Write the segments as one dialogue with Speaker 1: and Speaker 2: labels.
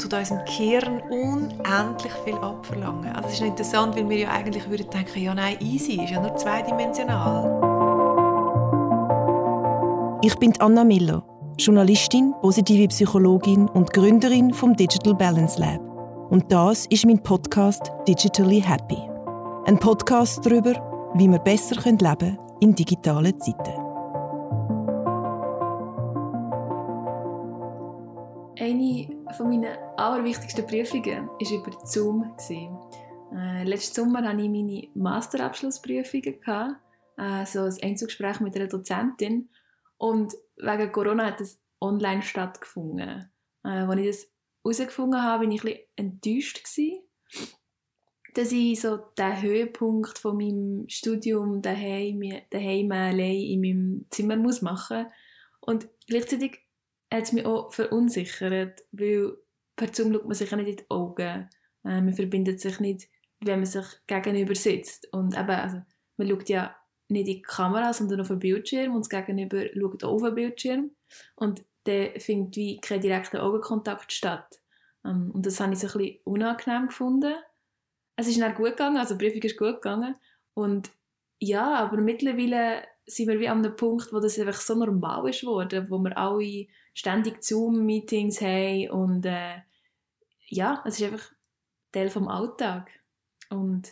Speaker 1: tut unserem Gehirn unendlich viel abverlangen. Also es ist interessant, weil wir ja eigentlich würden denken, ja nein, easy, ist ja nur zweidimensional.
Speaker 2: Ich bin Anna Miller, Journalistin, positive Psychologin und Gründerin vom Digital Balance Lab. Und das ist mein Podcast Digitally Happy. Ein Podcast darüber, wie wir besser leben können in digitalen Zeiten.
Speaker 3: Eine von meinen allerwichtigsten Prüfungen war über Zoom. Äh, letzten Sommer hatte ich meine Masterabschlussprüfungen, äh, so ein Einzugsgespräch mit einer Dozentin. Und wegen Corona hat es online stattgefunden. Äh, als ich das herausgefunden habe, war ich ein enttäuscht. Gewesen, dass ich so den Höhepunkt von meinem Studium daheim, daheim allein in meinem Zimmer muss machen Und gleichzeitig hat es mich auch verunsichert, weil per Zoom schaut man sich nicht in die Augen. Äh, man verbindet sich nicht, wenn man sich gegenüber sitzt. Und eben, also, man schaut ja nicht in die Kamera, sondern auf den Bildschirm und das Gegenüber schaut auch auf den Bildschirm. Und dann findet wie kein direkter Augenkontakt statt. Ähm, und das habe ich so ein bisschen unangenehm gefunden. Es ist dann gut gegangen, also die Prüfung ist gut gegangen. Und ja, aber mittlerweile sind wir wie an einem Punkt, wo das einfach so normal ist worden, wo wir alle ständig Zoom-Meetings haben und äh, ja, es ist einfach Teil vom Alltag. Und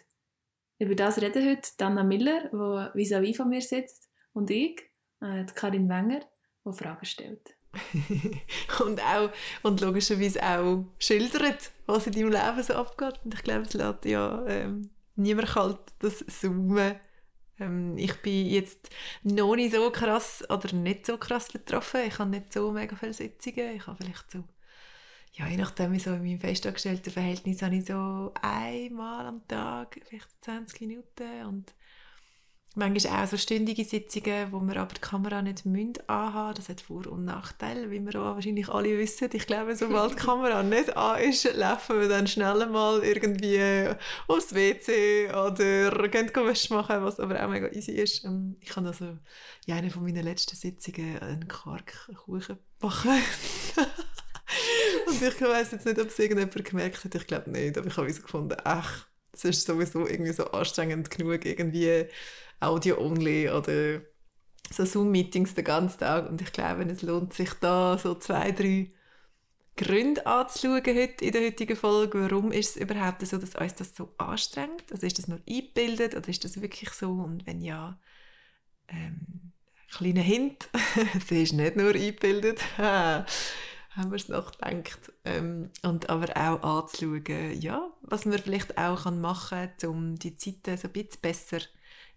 Speaker 3: über das reden heute Dana Miller, die vis-à-vis von mir sitzt, und ich, äh, Karin Wenger, die Fragen stellt.
Speaker 1: und auch und logischerweise auch schildert, was in deinem Leben so abgeht. Und ich glaube, es lässt ja ähm, niemand kalt, das Zoomen. Ähm, ich bin jetzt noch nicht so krass oder nicht so krass betroffen. Ich habe nicht so mega viele Sitzungen. Ich habe vielleicht so ja, je nachdem, wie so in meinem festangestellten Verhältnis habe ich so einmal am Tag, vielleicht 20 Minuten und manchmal auch so stündige Sitzungen, wo wir aber die Kamera nicht müssen anhaben Das hat Vor- und Nachteile, wie wir auch wahrscheinlich alle wissen. Ich glaube, sobald die Kamera nicht an ist, laufen wir dann schnell mal irgendwie aufs WC oder gehen Wäsche machen, was aber auch mega easy ist. Ähm, ich habe also in einer von meinen letzten Sitzungen einen Quarkkuchen backen. Und ich weiß jetzt nicht, ob es irgendjemand gemerkt hat. Ich glaube nicht, aber ich habe so gefunden, ach, es ist sowieso irgendwie so anstrengend genug, irgendwie Audio-only oder so Zoom-Meetings den ganzen Tag. Und ich glaube, es lohnt sich da so zwei, drei Gründe anzuschauen heute in der heutigen Folge. Warum ist es überhaupt so, dass uns das so anstrengt? Also ist das nur eingebildet oder ist das wirklich so? Und wenn ja, ähm, kleiner Hint, es ist nicht nur eingebildet. haben wir es nachgedacht. Ähm, und aber auch anzuschauen, ja, was man vielleicht auch machen kann, um die Zeiten so ein bisschen besser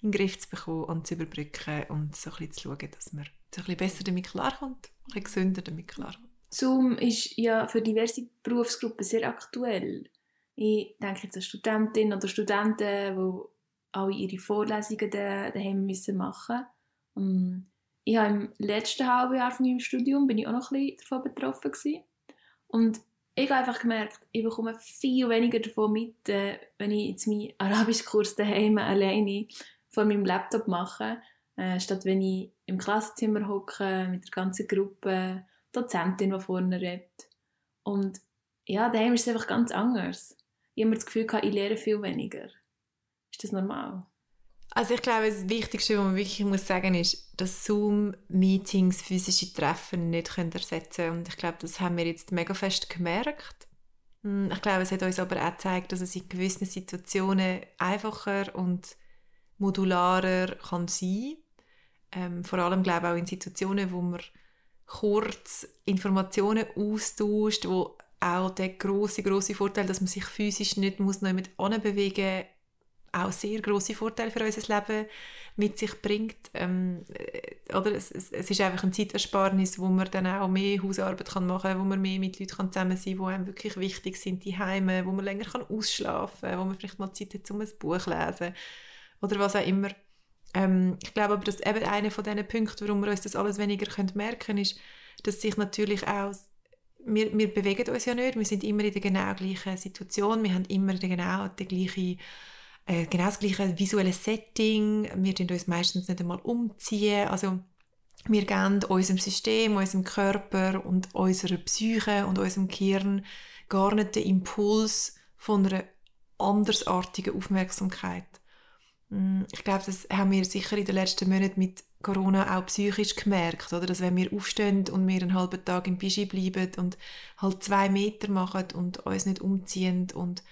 Speaker 1: in den Griff zu bekommen und zu überbrücken und so ein bisschen zu schauen, dass man so ein bisschen besser damit klarkommt, ein bisschen gesünder damit klarkommt.
Speaker 3: Zoom ist ja für diverse Berufsgruppen sehr aktuell. Ich denke jetzt an Studentinnen oder Studenten, die alle ihre Vorlesungen daheim machen müssen ich habe im letzten halben Jahr von meinem Studium bin ich auch noch ein bisschen davon betroffen gewesen. und ich habe einfach gemerkt, ich bekomme viel weniger davon mit, äh, wenn ich jetzt meinen Arabischkurs daheim alleine vor meinem Laptop mache, äh, statt wenn ich im Klassenzimmer hocke mit der ganzen Gruppe, Dozentin, die vorne redet. Und ja, daheim ist es einfach ganz anders. Ich habe das Gefühl, ich lerne viel weniger. Ist das normal?
Speaker 1: Also ich glaube, das Wichtigste, was man wirklich muss sagen ist, dass Zoom-Meetings physische Treffen nicht können ersetzen können. Und ich glaube, das haben wir jetzt mega fest gemerkt. Hm, ich glaube, es hat uns aber auch gezeigt, dass es in gewissen Situationen einfacher und modularer kann sein ähm, Vor allem, glaube ich, auch in Situationen, wo man kurz Informationen austauscht, wo auch der große große Vorteil, dass man sich physisch nicht muss noch mit bewegen auch sehr große Vorteile für unser Leben mit sich bringt. Ähm, äh, oder es, es, es, ist einfach ein Zeitersparnis, wo man dann auch mehr Hausarbeit kann machen kann, wo man mehr mit Leuten kann zusammen sein kann, die einem wirklich wichtig sind, die Heime, wo man länger kann ausschlafen kann, wo man vielleicht mal Zeit hat, um ein Buch zu lesen oder was auch immer. Ähm, ich glaube aber, dass eben einer von diesen Punkten, warum wir uns das alles weniger können merken ist, dass sich natürlich auch wir, wir bewegen uns ja nicht, wir sind immer in der genau gleichen Situation, wir haben immer die genau die gleiche äh, genau das gleiche visuelle Setting. Wir tun uns meistens nicht einmal umziehen. Also wir geben unserem System, unserem Körper und unserer Psyche und unserem Gehirn gar nicht den Impuls von einer andersartigen Aufmerksamkeit. Mm, ich glaube, das haben wir sicher in den letzten Monaten mit Corona auch psychisch gemerkt, oder? Dass wenn wir aufstehen und wir einen halben Tag im Pischi bleiben und halt zwei Meter machen und uns nicht umziehen und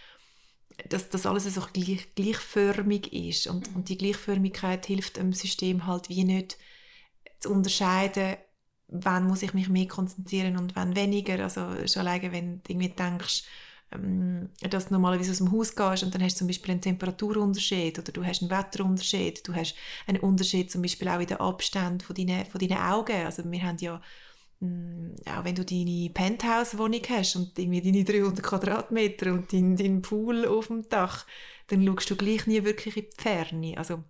Speaker 1: dass das alles so gleich, gleichförmig ist und, und die Gleichförmigkeit hilft dem System halt wie nicht zu unterscheiden, wann muss ich mich mehr konzentrieren und wann weniger. Also schon alleine, wenn du irgendwie denkst, ähm, dass du normalerweise aus dem Haus gehst und dann hast du zum Beispiel einen Temperaturunterschied oder du hast einen Wetterunterschied, du hast einen Unterschied zum Beispiel auch in den Abständen von deinen, von deinen Augen. Also wir haben ja auch wenn du deine Penthouse-Wohnung hast und irgendwie deine 300 Quadratmeter und deinen dein Pool auf dem Dach, dann schaust du gleich nie wirklich in die Ferne. Also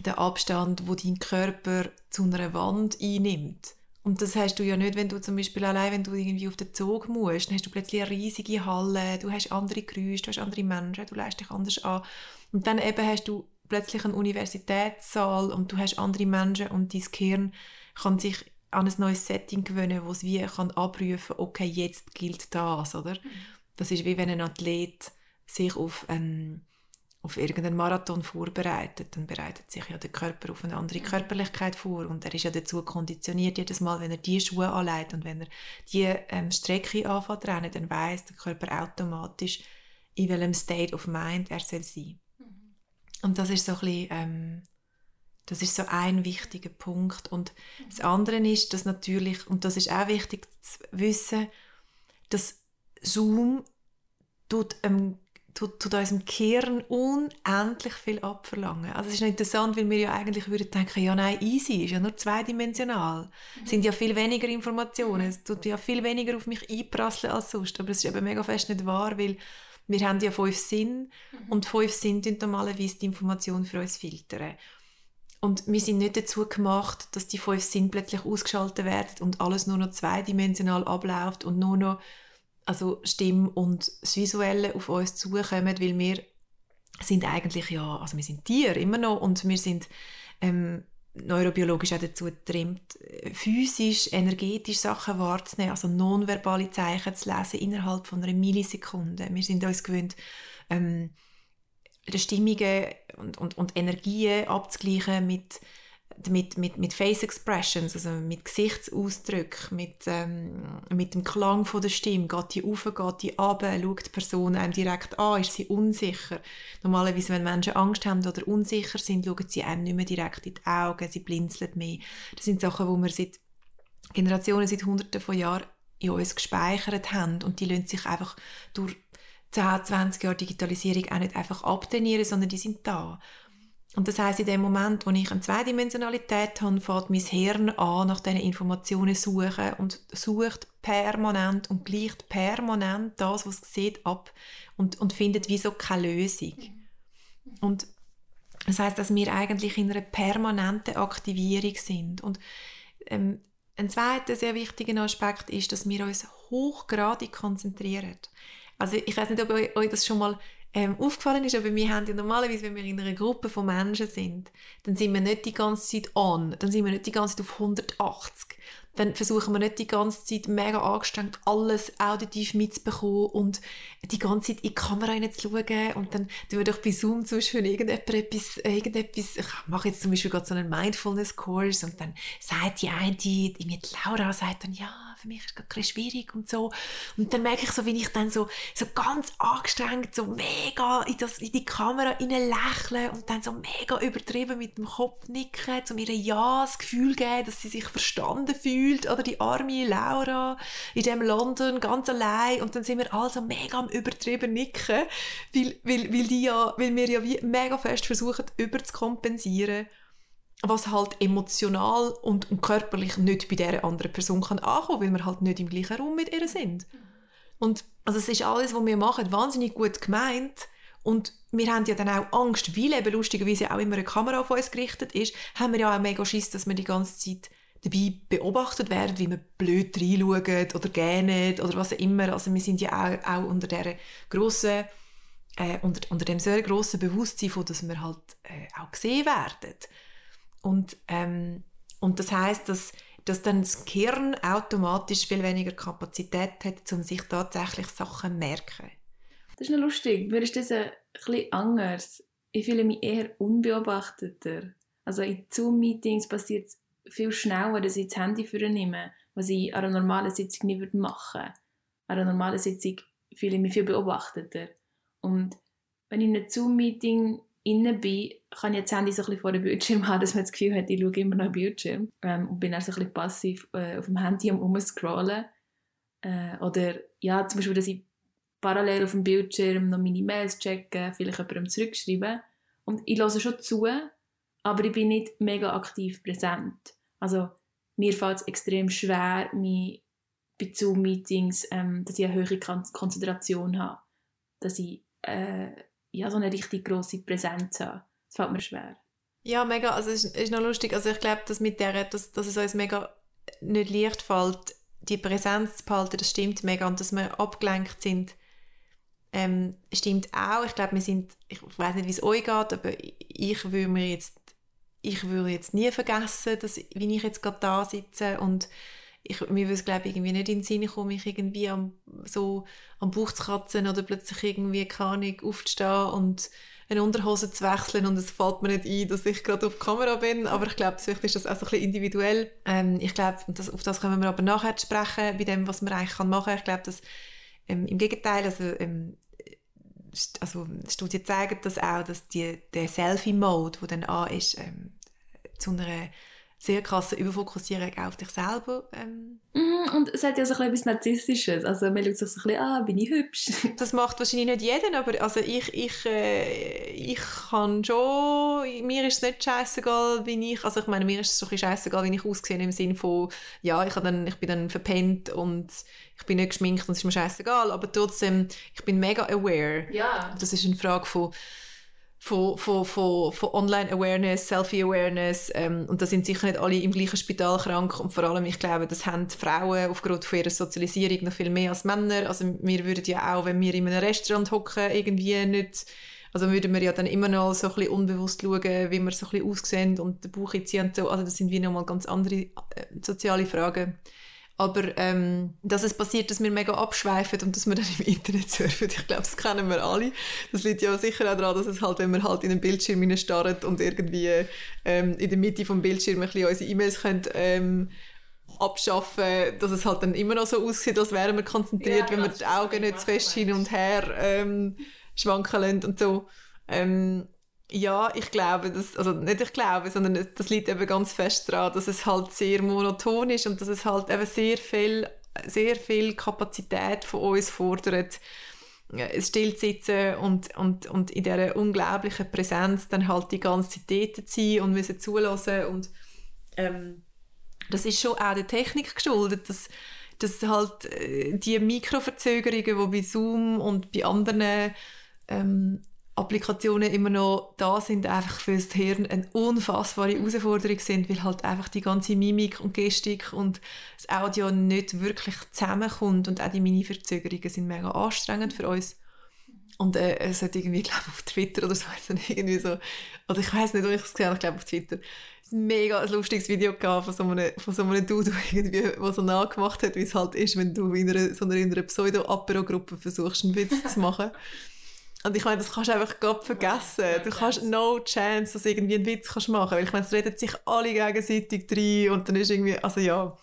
Speaker 1: der Abstand, wo dein Körper zu einer Wand einnimmt. Und das hast du ja nicht, wenn du zum Beispiel allein, wenn du irgendwie auf den Zug musst, dann hast du plötzlich eine riesige Halle, du hast andere Geräusche, du hast andere Menschen, du lässt dich anders an. Und dann eben hast du plötzlich einen Universitätssaal und du hast andere Menschen und dein Gehirn kann sich an ein neues Setting gewöhnen, wo es wie kann abrufen, okay, jetzt gilt das, oder? Mhm. Das ist wie wenn ein Athlet sich auf einen auf irgendeinen Marathon vorbereitet, dann bereitet sich ja der Körper auf eine andere Körperlichkeit vor und er ist ja dazu konditioniert, jedes Mal, wenn er die Schuhe anlegt und wenn er die ähm, Strecke anfängt rennen, dann weiß der Körper automatisch, in welchem State of Mind er soll sein. Mhm. Und das ist so ein bisschen, ähm, das ist so ein wichtiger Punkt. Und das andere ist, dass natürlich, und das ist auch wichtig zu wissen, dass Zoom tut einem tut, tut unserem Gehirn unendlich viel abverlangen. Also es ist noch interessant, weil wir ja eigentlich würden denken, ja nein, easy, ist ja nur zweidimensional. Es sind ja viel weniger Informationen, es tut ja viel weniger auf mich einprasseln als sonst. Aber es ist eben mega fest nicht wahr, weil wir haben ja fünf Sinn mhm. und fünf Sinn tun normalerweise die Information für uns filtern. Und wir sind nicht dazu gemacht, dass die fünf Sinn plötzlich ausgeschaltet werden und alles nur noch zweidimensional abläuft und nur noch also Stimme und das Visuelle auf uns zukommen, weil wir sind eigentlich ja, also wir sind Tiere immer noch und wir sind ähm, neurobiologisch auch dazu getrimmt, physisch, energetisch Sachen wahrzunehmen, also nonverbale Zeichen zu lesen innerhalb von einer Millisekunde. Wir sind uns gewöhnt, ähm, Stimmungen und, und, und Energien abzugleichen mit mit, mit, mit Face Expressions, also mit Gesichtsausdrücken, mit, ähm, mit dem Klang von der Stimme, geht die auf, geht die ab, schaut die Person einem direkt an, ist sie unsicher. Normalerweise, wenn Menschen Angst haben oder unsicher sind, schauen sie einem nicht mehr direkt in die Augen, sie blinzeln mehr. Das sind Sachen, die wir seit Generationen, seit Hunderten von Jahren in uns gespeichert haben. Und die lassen sich einfach durch 10, 20 Jahre Digitalisierung auch nicht einfach abtrainieren, sondern die sind da. Und das heißt, in dem Moment, wo ich eine Zweidimensionalität habe, fängt mein Hirn an, nach diesen Informationen suchen und sucht permanent und gleicht permanent das, was es sieht, ab und, und findet wieso keine Lösung. Und das heißt, dass wir eigentlich in einer permanenten Aktivierung sind. Und ähm, ein zweiter sehr wichtiger Aspekt ist, dass wir uns hochgradig konzentrieren. Also ich weiß nicht, ob euch das schon mal ähm, aufgefallen ist, aber wir haben ja normalerweise, wenn wir in einer Gruppe von Menschen sind, dann sind wir nicht die ganze Zeit on, dann sind wir nicht die ganze Zeit auf 180 dann versuchen wir nicht die ganze Zeit mega angestrengt alles auditiv mitzubekommen und die ganze Zeit in die Kamera hineinzuschauen und dann tun wir doch bei Zoom zum Beispiel irgendjemand etwas, irgendetwas, ich mache jetzt zum Beispiel gerade so einen Mindfulness-Kurs und dann sagt die eine, die, die Laura sagt dann, ja, für mich ist gerade schwierig und so. Und dann merke ich so, wie ich dann so, so ganz angestrengt, so mega in, das, in die Kamera lächle und dann so mega übertrieben mit dem Kopf nicken, um ihr Ja das Gefühl geben, dass sie sich verstanden gefühlt, oder die arme Laura in dem London ganz allein. Und dann sind wir also mega am übertrieben nicken, weil, weil, weil, die ja, weil wir ja wie mega fest versuchen, überzukompensieren, was halt emotional und, körperlich nicht bei dieser anderen Person kann ankommen, weil wir halt nicht im gleichen Raum mit ihr sind. Und also es ist alles, was wir machen, wahnsinnig gut gemeint, und wir haben ja dann auch Angst, weil eben lustigerweise auch immer eine Kamera auf uns gerichtet ist, haben wir ja auch mega Schiss, dass wir die ganze Zeit dabei beobachtet werden, wie wir blöd reinschauen oder gähnen oder was auch immer. Also wir sind ja auch, auch unter dieser grossen, äh, unter, unter dem sehr grossen Bewusstsein, von, dass wir halt äh, auch gesehen werden. Und ähm, und das heißt, dass, dass dann das Gehirn automatisch viel weniger Kapazität hat, um sich tatsächlich Sachen zu merken.
Speaker 3: Das ist noch lustig. Mir ist das ein anders. Ich fühle mich eher unbeobachteter. Also in Zoom-Meetings passiert es viel schneller, dass ich das Handy nehme, was ich an einer normalen Sitzung nicht machen würde. An einer normalen Sitzung fühle ich mich viel beobachteter. Und wenn ich in einem Zoom-Meeting inne bin, kann ich das Handy so ein vor dem Bildschirm haben, dass man das Gefühl hat, ich schaue immer noch Bildschirm ähm, und bin dann so ein bisschen passiv äh, auf dem Handy am umscrollen. Äh, oder ja, zum Beispiel, dass ich parallel auf dem Bildschirm noch meine Mails checke, vielleicht jemandem zurückschreiben. Und ich höre schon zu, aber ich bin nicht mega aktiv präsent. Also mir fällt es extrem schwer, mich bei Zoom-Meetings, ähm, dass ich eine höhere Konzentration habe. Dass ich äh, ja, so eine richtig grosse Präsenz habe. Das fällt mir schwer.
Speaker 1: Ja, mega. Also es ist, ist noch lustig. Also ich glaube, dass dass, dass es uns mega nicht leicht fällt, die Präsenz zu behalten, das stimmt mega. Und dass wir abgelenkt sind, ähm, stimmt auch. Ich glaube, wir sind, ich weiß nicht, wie es euch geht, aber ich würde mir jetzt, ich würde jetzt nie vergessen, dass, wie ich jetzt gerade da sitze und ich, mir würde es glaube irgendwie nicht in den Sinn kommen, mich irgendwie am, so am Bauch zu kratzen oder plötzlich irgendwie, keine aufzustehen und eine Unterhose zu wechseln und es fällt mir nicht ein, dass ich gerade auf Kamera bin, aber ich glaube, vielleicht ist das auch so ein bisschen individuell. Ähm, ich glaube, das, auf das können wir aber nachher sprechen, bei dem, was man eigentlich machen kann. Ich glaube, dass ähm, im Gegenteil, also, ähm, also Studien zeigen das auch, dass die, der Selfie-Mode, der dann an ist, ähm, zu einer sehr krasse Überfokussierung auf dich selber. Ähm.
Speaker 3: Mm, und es hat ja so ein bisschen etwas Narzisstisches. Also man schaut sich so ein bisschen an, bin ich hübsch?
Speaker 1: Das macht wahrscheinlich nicht jeden, aber also ich, ich, äh, ich kann schon, mir ist es nicht scheißegal, wie ich, also ich meine, mir ist es so ein scheißegal, wie ich aussehe, im Sinne von, ja, ich, dann, ich bin dann verpennt und ich bin nicht geschminkt und es ist mir scheißegal, aber trotzdem, ich bin mega aware.
Speaker 3: Ja.
Speaker 1: Das ist eine Frage von von, von, von, von Online-Awareness, Selfie-Awareness ähm, und da sind sicher nicht alle im gleichen Spital krank und vor allem, ich glaube, das haben Frauen aufgrund von ihrer Sozialisierung noch viel mehr als Männer. Also wir würden ja auch, wenn wir in einem Restaurant hocken, irgendwie nicht, also würden wir ja dann immer noch so ein bisschen unbewusst schauen, wie wir so ein bisschen aussehen und den Bauch einziehen und so. Also das sind wie nochmal ganz andere äh, soziale Fragen. Aber ähm, dass es passiert, dass wir mega abschweifen und dass wir dann im Internet surfen, ich glaube, das kennen wir alle. Das liegt ja sicher auch daran, dass es halt, wenn wir halt in den Bildschirm starren und irgendwie ähm, in der Mitte vom Bildschirm ein bisschen unsere E-Mails können, ähm, abschaffen, dass es halt dann immer noch so aussieht, als wären wir konzentriert, ja, wenn wir die Augen nicht zu fest hin und her ähm, schwanken lassen und so. Ähm, ja, ich glaube, dass, also nicht ich glaube, sondern das liegt eben ganz fest daran, dass es halt sehr monoton ist und dass es halt eben sehr viel, sehr viel Kapazität von uns fordert, still zu sitzen und, und, und in dieser unglaublichen Präsenz dann halt die ganze Zeit zu sein und müssen zulassen und ähm, das ist schon auch der Technik geschuldet, dass, dass halt äh, die Mikroverzögerungen, die bei Zoom und bei anderen ähm, Applikationen immer noch da sind, einfach für das Hirn eine unfassbare Herausforderung sind, weil halt einfach die ganze Mimik und Gestik und das Audio nicht wirklich zusammenkommt und auch die Mini-Verzögerungen sind mega anstrengend für uns. Und äh, es hat irgendwie, glaube auf Twitter oder so, also irgendwie so, oder ich weiß nicht, wo ich es gesehen habe, ich glaube auf Twitter, ein mega lustiges Video gehabt von so einem, von so einem Dude, irgendwie, der so nachgemacht hat, wie es halt ist, wenn du in einer, so einer, einer Pseudo-Apero-Gruppe versuchst, einen Witz zu machen. Und ich meine, das kannst du einfach Gott vergessen. Du kannst no chance, dass du irgendwie einen Witz kannst machen Weil ich meine, es reden sich alle gegenseitig rein und dann ist irgendwie, also ja,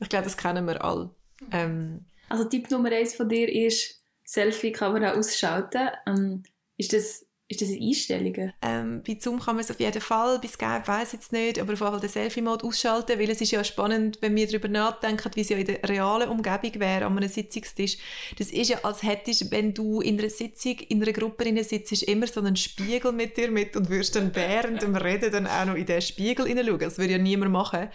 Speaker 1: ich glaube, das kennen wir alle. Ähm,
Speaker 3: also Tipp Nummer eins von dir ist, Selfie-Kamera ausschalten. Ähm, ist das ist das in Einstellungen?
Speaker 1: Ähm, bei Zoom kann man es auf jeden Fall, bei Skype weiß jetzt nicht, aber auf jeden Fall den Selfie-Mode ausschalten, weil es ist ja spannend, wenn wir darüber nachdenken, wie es ja in der realen Umgebung wäre, an einem Sitzungstisch. Das ist ja, als hättest wenn du in einer Sitzung, in einer Gruppe sitzt, immer so einen Spiegel mit dir mit und würdest dann während dem Reden dann auch noch in den Spiegel hineinschauen. Das würde ja niemand machen.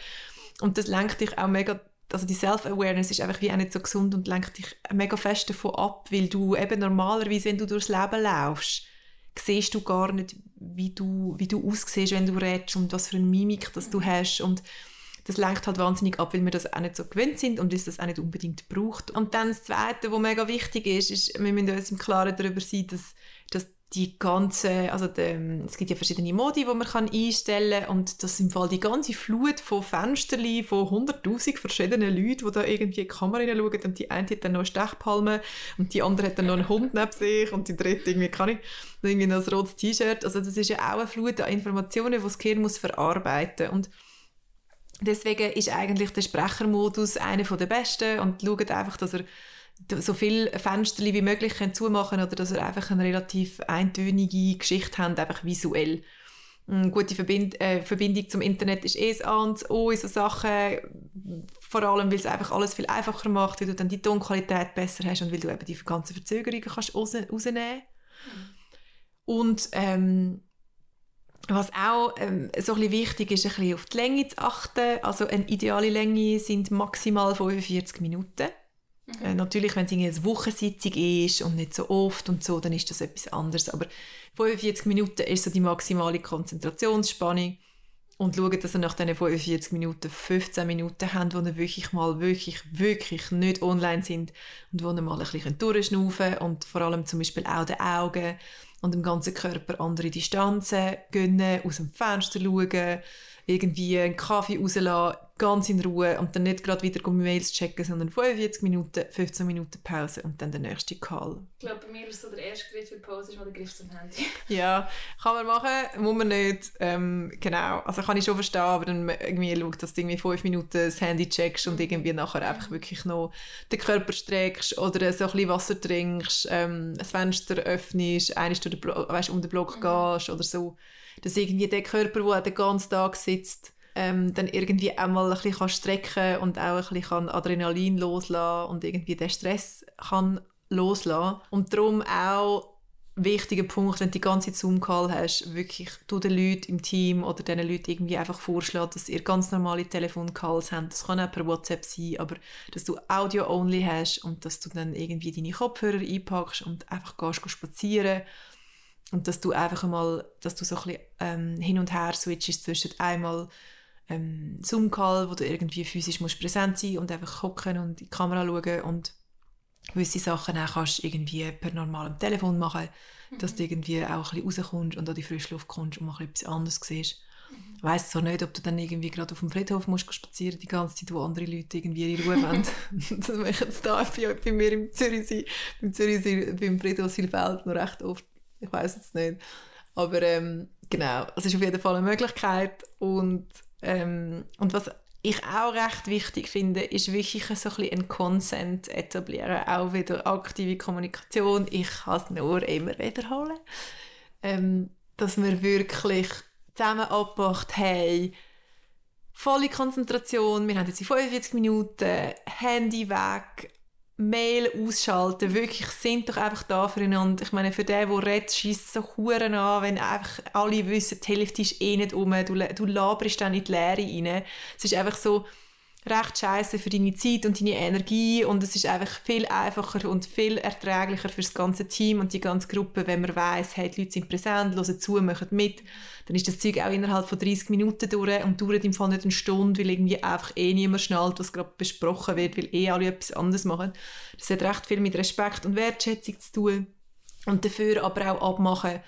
Speaker 1: Und das lenkt dich auch mega also die Self-Awareness ist einfach wie auch nicht so gesund und lenkt dich mega fest davon ab, weil du eben normalerweise, wenn du durchs Leben laufst, siehst du gar nicht, wie du, wie du aussiehst, wenn du redest und was für eine Mimik das du hast und das lenkt halt wahnsinnig ab, weil wir das auch nicht so gewöhnt sind und uns das auch nicht unbedingt braucht. Und dann das Zweite, was mega wichtig ist, ist, wir müssen uns im Klaren darüber sein, dass, dass die ganze, also de, es gibt ja verschiedene Modi, die man kann einstellen kann. Und das im Fall die ganze Flut von Fensterli von 100'000 verschiedenen Leuten, die da irgendwie in die Kamera schauen und die eine hat dann noch eine Stechpalme und die andere hat dann noch einen Hund neben sich und die dritte irgendwie, kann ich, irgendwie noch ein rotes T-Shirt, also das ist ja auch eine Flut an Informationen, die das Gehirn muss verarbeiten und deswegen ist eigentlich der Sprechermodus einer der besten. Und schaut einfach, dass er so viele Fenster wie möglich zumachen oder dass er einfach eine relativ eintönige Geschichte hat, einfach visuell. Eine gute Verbind äh, Verbindung zum Internet ist eh das A und das O in so Sachen, vor allem, weil es einfach alles viel einfacher macht, weil du dann die Tonqualität besser hast und weil du eben die ganzen Verzögerungen kannst raus rausnehmen mhm. Und ähm, was auch ähm, so ein bisschen wichtig ist, ein bisschen auf die Länge zu achten. Also eine ideale Länge sind maximal 45 Minuten. Mhm. Äh, natürlich, wenn es eine Wochensitzung ist und nicht so oft und so, dann ist das etwas anderes. Aber 45 Minuten ist so die maximale Konzentrationsspannung. Und schauen, dass ihr nach diesen 45 Minuten 15 Minuten habt, wo ihr wirklich mal wirklich, wirklich nicht online sind und wo ihr mal ein bisschen durchschnaufen und vor allem zum Beispiel auch den Augen und dem ganzen Körper andere Distanzen gönnen, aus dem Fenster schauen, irgendwie einen Kaffee rauslassen, ganz in Ruhe und dann nicht gerade wieder Mails checken, sondern 45 Minuten, 15 Minuten Pause und dann der nächste Call.
Speaker 3: Ich glaube, bei mir ist so der erste Griff für Pause ist mal der Griff zum Handy.
Speaker 1: ja, kann man machen, muss man nicht. Ähm, genau, also kann ich schon verstehen, aber dann irgendwie schaut, dass du irgendwie 5 Minuten das Handy checkst und irgendwie nachher einfach wirklich noch den Körper streckst oder so ein bisschen Wasser trinkst, ähm, das Fenster öffnest, eine Stunde weißt, um den Block mhm. gehst oder so. Dass irgendwie der Körper, der den ganzen Tag sitzt, ähm, dann irgendwie auch mal ein bisschen strecken kann und auch ein bisschen Adrenalin loslassen und irgendwie den Stress kann loslassen. Und darum auch wichtiger Punkt, wenn du die ganze Zoom-Call hast, wirklich du den Leuten im Team oder diesen Leuten irgendwie einfach vorschlagen, dass ihr ganz normale Telefon-Calls habt. Das kann auch per WhatsApp sein, aber dass du Audio-only hast und dass du dann irgendwie deine Kopfhörer einpackst und einfach gehst spazieren und dass du einfach mal, dass du so ein bisschen ähm, hin und her switchst zwischen einmal ähm, Zoom-Call, wo du irgendwie physisch musst präsent sein und einfach gucken und in die Kamera schauen und gewisse Sachen auch kannst irgendwie per normalem Telefon machen, mhm. dass du irgendwie auch ein bisschen rauskommst und an die frische Luft kommst und mal etwas anderes siehst. Mhm. Ich weiss zwar nicht, ob du dann irgendwie gerade auf dem Friedhof musst spazieren die ganze Zeit, wo andere Leute irgendwie ihre Ruhe haben. das machen sie da bei, bei mir im Zürichsee, beim Zürichsee, beim Friedhof Silfeld noch recht oft. Ich weiß es nicht. Aber ähm, genau, es ist auf jeden Fall eine Möglichkeit und ähm, und was ich auch recht wichtig finde, ist wirklich so ein bisschen einen Consent etablieren, auch wieder aktive Kommunikation. Ich kann es nur immer wiederholen. Ähm, dass wir wirklich zusammen abgemacht haben, volle Konzentration, wir haben jetzt in 45 Minuten, Handy weg, Mail ausschalten, wirklich, sind doch einfach da füreinander. Ich meine, für den, der redet, schießt so Huren an, wenn einfach alle wissen, die Hälfte ist eh nicht um, du, du laberst dann in die Leere rein. Es ist einfach so, recht scheiße für deine Zeit und deine Energie und es ist einfach viel einfacher und viel erträglicher für das ganze Team und die ganze Gruppe, wenn man weiß, hey, die Leute sind präsent, hören zu, machen mit, dann ist das Zeug auch innerhalb von 30 Minuten durch und dauert im Fall nicht eine Stunde, weil irgendwie einfach eh niemand schnallt, was gerade besprochen wird, weil eh alle etwas anderes machen. Das hat recht viel mit Respekt und Wertschätzung zu tun und dafür aber auch abmachen,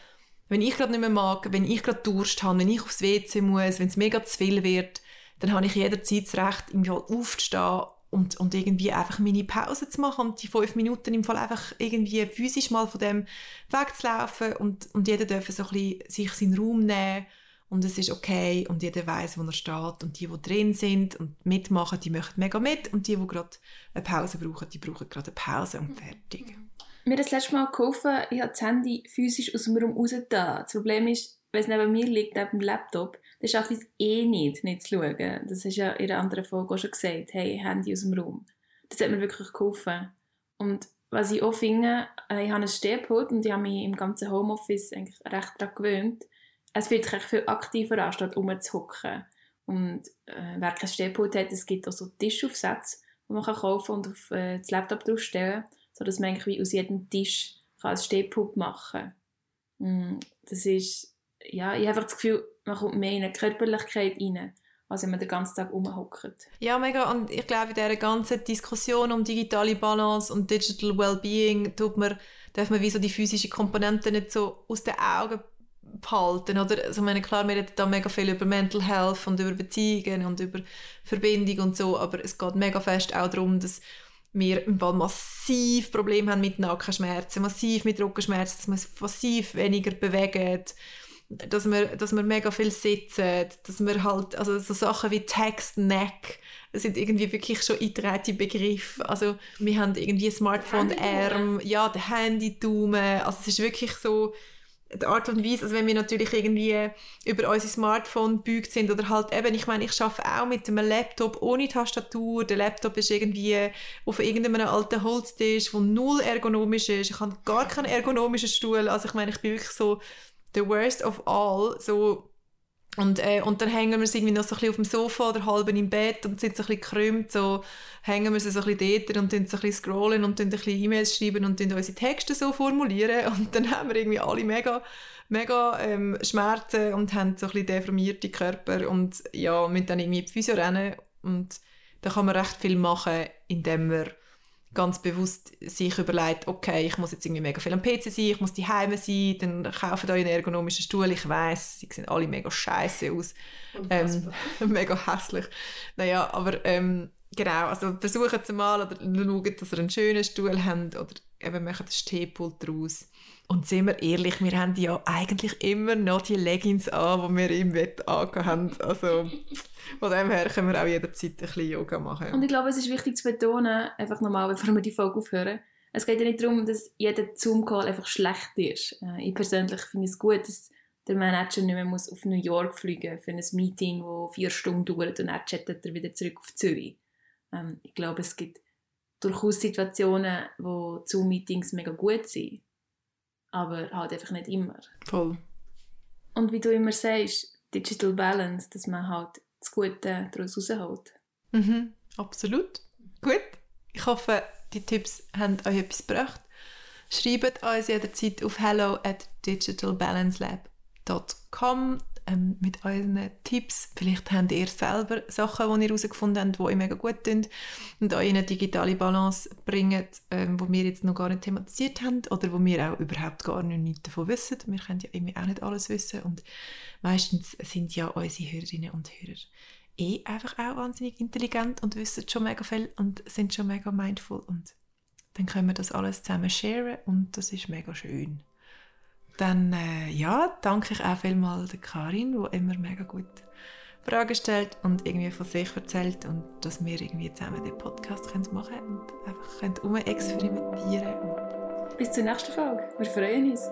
Speaker 1: wenn ich gerade nicht mehr mag, wenn ich gerade Durst habe, wenn ich aufs WC muss, wenn es mega zu viel wird, dann habe ich jederzeit das Recht, im Fall aufzustehen und, und irgendwie einfach meine Pause zu machen und die fünf Minuten im Fall einfach irgendwie physisch mal von dem wegzulaufen und, und jeder darf so ein sich seinen Raum nehmen und es ist okay und jeder weiß, wo er steht und die, die drin sind und mitmachen, die machen mega mit und die, die gerade eine Pause brauchen, die brauchen gerade eine Pause und fertig.
Speaker 3: Mir das letzte Mal geholfen, ich habe das Handy physisch aus dem Raum raus Das Problem ist, wenn es neben mir liegt, neben dem Laptop, dann schafft es eh nicht, nicht zu schauen. Das hast du ja in einer anderen Folge auch schon gesagt. Hey, Handy aus dem Raum. Das hat mir wirklich geholfen. Und was ich auch finde, äh, ich habe ein Stehpult und ich habe mich im ganzen Homeoffice eigentlich recht daran gewöhnt. Es fühlt sich viel aktiver an, statt rumzuhocken. Und äh, wer kein Stehpult hat, es gibt auch so Tischaufsätze, die man kann kaufen und auf äh, das Laptop draufstellen, sodass man eigentlich wie aus jedem Tisch kann ein Stehpult machen kann. Mm, das ist, ja, ich habe das Gefühl, man kommt mehr in eine Körperlichkeit rein, als wenn man den ganzen Tag rumhockt.
Speaker 1: Ja, mega. Und ich glaube, in dieser ganzen Diskussion um digitale Balance und Digital Wellbeing tut man darf man wie so die physische Komponente nicht so aus den Augen behalten. Oder? Also, meine, klar, wir reden da mega viel über Mental Health und über Beziehungen und über Verbindung und so, aber es geht mega fest auch darum, dass wir im Fall massiv Probleme haben mit Nackenschmerzen, massiv mit Rückenschmerzen, dass uns massiv weniger bewegen, dass wir, dass wir mega viel sitzen, dass wir halt, also so Sachen wie Text, Neck, das sind irgendwie wirklich schon eingetragene Begriffe. Also wir haben irgendwie Smartphone-Arm, ja, der Handy-Daumen, also es ist wirklich so, die Art und Weise, also wenn wir natürlich irgendwie über unser Smartphone gebeugt sind oder halt eben, ich meine, ich arbeite auch mit einem Laptop ohne Tastatur, der Laptop ist irgendwie auf irgendeinem alten Holztisch, der null ergonomisch ist, ich habe gar keinen ergonomischen Stuhl, also ich meine, ich bin wirklich so the worst of all, so. Und, äh, und dann hängen wir sie irgendwie noch so ein bisschen auf dem Sofa oder halb im Bett und sind so ein bisschen gekrümmt, so hängen wir sie so ein bisschen dort und dann so ein bisschen scrollen und dann ein bisschen E-Mails schreiben und dann unsere Texte so formulieren. Und dann haben wir irgendwie alle mega, mega ähm, Schmerzen und haben so ein bisschen deformierte Körper und ja, müssen dann irgendwie in die Physio rennen. Und da kann man recht viel machen, indem man ganz bewusst sich überlegt, okay, ich muss jetzt irgendwie mega viel am PC sein, ich muss die Heime sein, dann kaufen da einen ergonomischen Stuhl. Ich weiß, sie sehen alle mega scheiße aus, ähm, mega hässlich. Naja, aber ähm, genau, also versuchen Sie mal oder schauen, dass ihr einen schönen Stuhl habt oder eben machen das Stehpult daraus. Und sind wir ehrlich, wir haben ja eigentlich immer noch die Leggings an, die wir im Bett haben. Also von dem her können wir auch jederzeit ein bisschen Yoga machen.
Speaker 3: Und ich glaube, es ist wichtig zu betonen, einfach nochmal, bevor wir die Folge aufhören, es geht ja nicht darum, dass jeder Zoom-Call einfach schlecht ist. Äh, ich persönlich finde es gut, dass der Manager nicht mehr muss auf New York fliegen für ein Meeting, das vier Stunden dauert und dann chattet er wieder zurück auf Zürich. Ähm, ich glaube, es gibt durchaus Situationen, wo Zoom-Meetings mega gut sind aber halt einfach nicht immer.
Speaker 1: Voll.
Speaker 3: Und wie du immer sagst, Digital Balance, dass man halt das Gute daraus rausholt.
Speaker 1: Mhm, absolut. Gut. Ich hoffe, die Tipps haben euch etwas gebracht. Schreibt uns jederzeit auf hello at digitalbalancelab.com ähm, mit euren Tipps. Vielleicht habt ihr selber Sachen, die ihr herausgefunden habt, die euch mega gut tun und euch eine digitale Balance bringen, ähm, wo wir jetzt noch gar nicht thematisiert haben oder wo wir auch überhaupt gar nicht davon wissen. Wir können ja irgendwie auch nicht alles wissen und meistens sind ja unsere Hörerinnen und Hörer eh einfach auch wahnsinnig intelligent und wissen schon mega viel und sind schon mega mindful und dann können wir das alles zusammen sharen und das ist mega schön. Dann äh, ja, danke ich auch vielmals der Karin, die immer mega gut Fragen stellt und irgendwie von sich erzählt und dass wir irgendwie zusammen den Podcast können machen und einfach können experimentieren
Speaker 3: Bis zur nächsten Folge. Wir freuen uns.